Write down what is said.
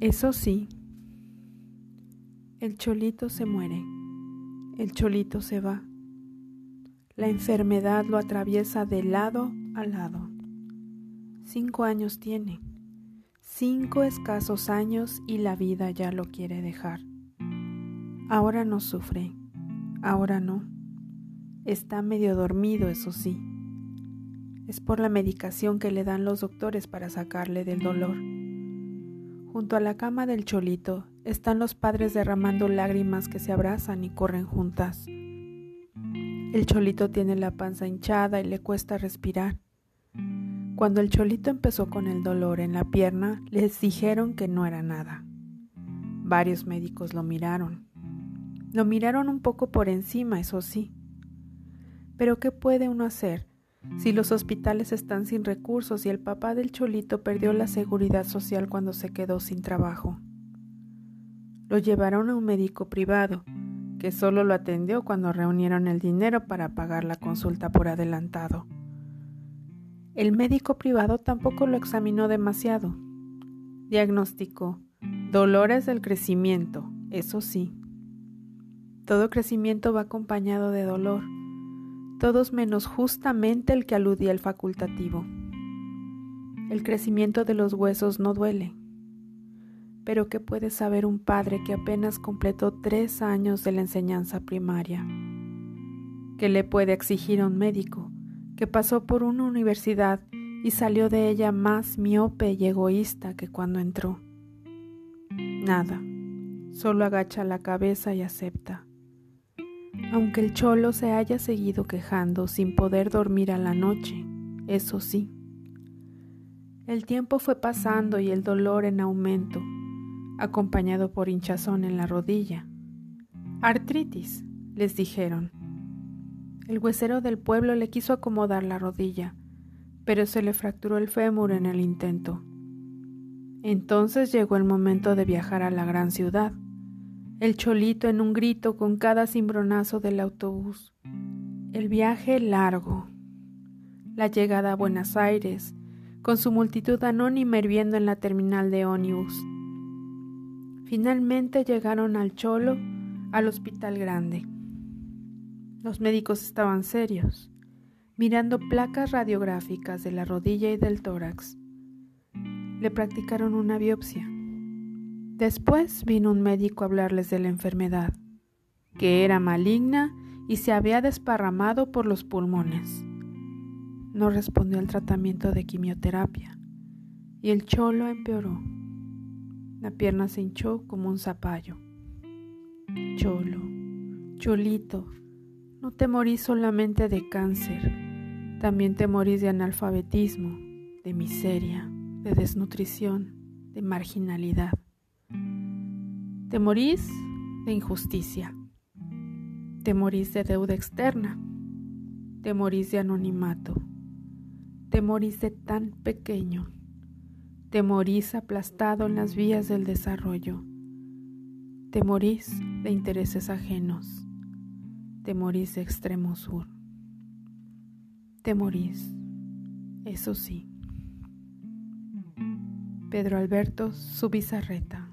Eso sí, el cholito se muere, el cholito se va. La enfermedad lo atraviesa de lado a lado. Cinco años tiene, cinco escasos años y la vida ya lo quiere dejar. Ahora no sufre, ahora no. Está medio dormido, eso sí. Es por la medicación que le dan los doctores para sacarle del dolor. Junto a la cama del cholito están los padres derramando lágrimas que se abrazan y corren juntas. El cholito tiene la panza hinchada y le cuesta respirar. Cuando el cholito empezó con el dolor en la pierna, les dijeron que no era nada. Varios médicos lo miraron. Lo miraron un poco por encima, eso sí. Pero ¿qué puede uno hacer si los hospitales están sin recursos y el papá del cholito perdió la seguridad social cuando se quedó sin trabajo. Lo llevaron a un médico privado, que solo lo atendió cuando reunieron el dinero para pagar la consulta por adelantado. El médico privado tampoco lo examinó demasiado. Diagnosticó dolores del crecimiento, eso sí. Todo crecimiento va acompañado de dolor todos menos justamente el que aludía el facultativo. El crecimiento de los huesos no duele. Pero ¿qué puede saber un padre que apenas completó tres años de la enseñanza primaria? ¿Qué le puede exigir a un médico que pasó por una universidad y salió de ella más miope y egoísta que cuando entró? Nada, solo agacha la cabeza y acepta. Aunque el cholo se haya seguido quejando sin poder dormir a la noche, eso sí. El tiempo fue pasando y el dolor en aumento, acompañado por hinchazón en la rodilla. Artritis, les dijeron. El huesero del pueblo le quiso acomodar la rodilla, pero se le fracturó el fémur en el intento. Entonces llegó el momento de viajar a la gran ciudad el cholito en un grito con cada cimbronazo del autobús. El viaje largo. La llegada a Buenos Aires, con su multitud anónima hirviendo en la terminal de ónibus. Finalmente llegaron al Cholo, al hospital grande. Los médicos estaban serios, mirando placas radiográficas de la rodilla y del tórax. Le practicaron una biopsia. Después vino un médico a hablarles de la enfermedad, que era maligna y se había desparramado por los pulmones. No respondió al tratamiento de quimioterapia y el cholo empeoró. La pierna se hinchó como un zapallo. Cholo, cholito, no te morís solamente de cáncer, también te morís de analfabetismo, de miseria, de desnutrición, de marginalidad. Te morís de injusticia. Te morís de deuda externa. Te morís de anonimato. Te morís de tan pequeño. Te morís aplastado en las vías del desarrollo. Te morís de intereses ajenos. Te morís de extremo sur. Te morís, eso sí. Pedro Alberto Subizarreta.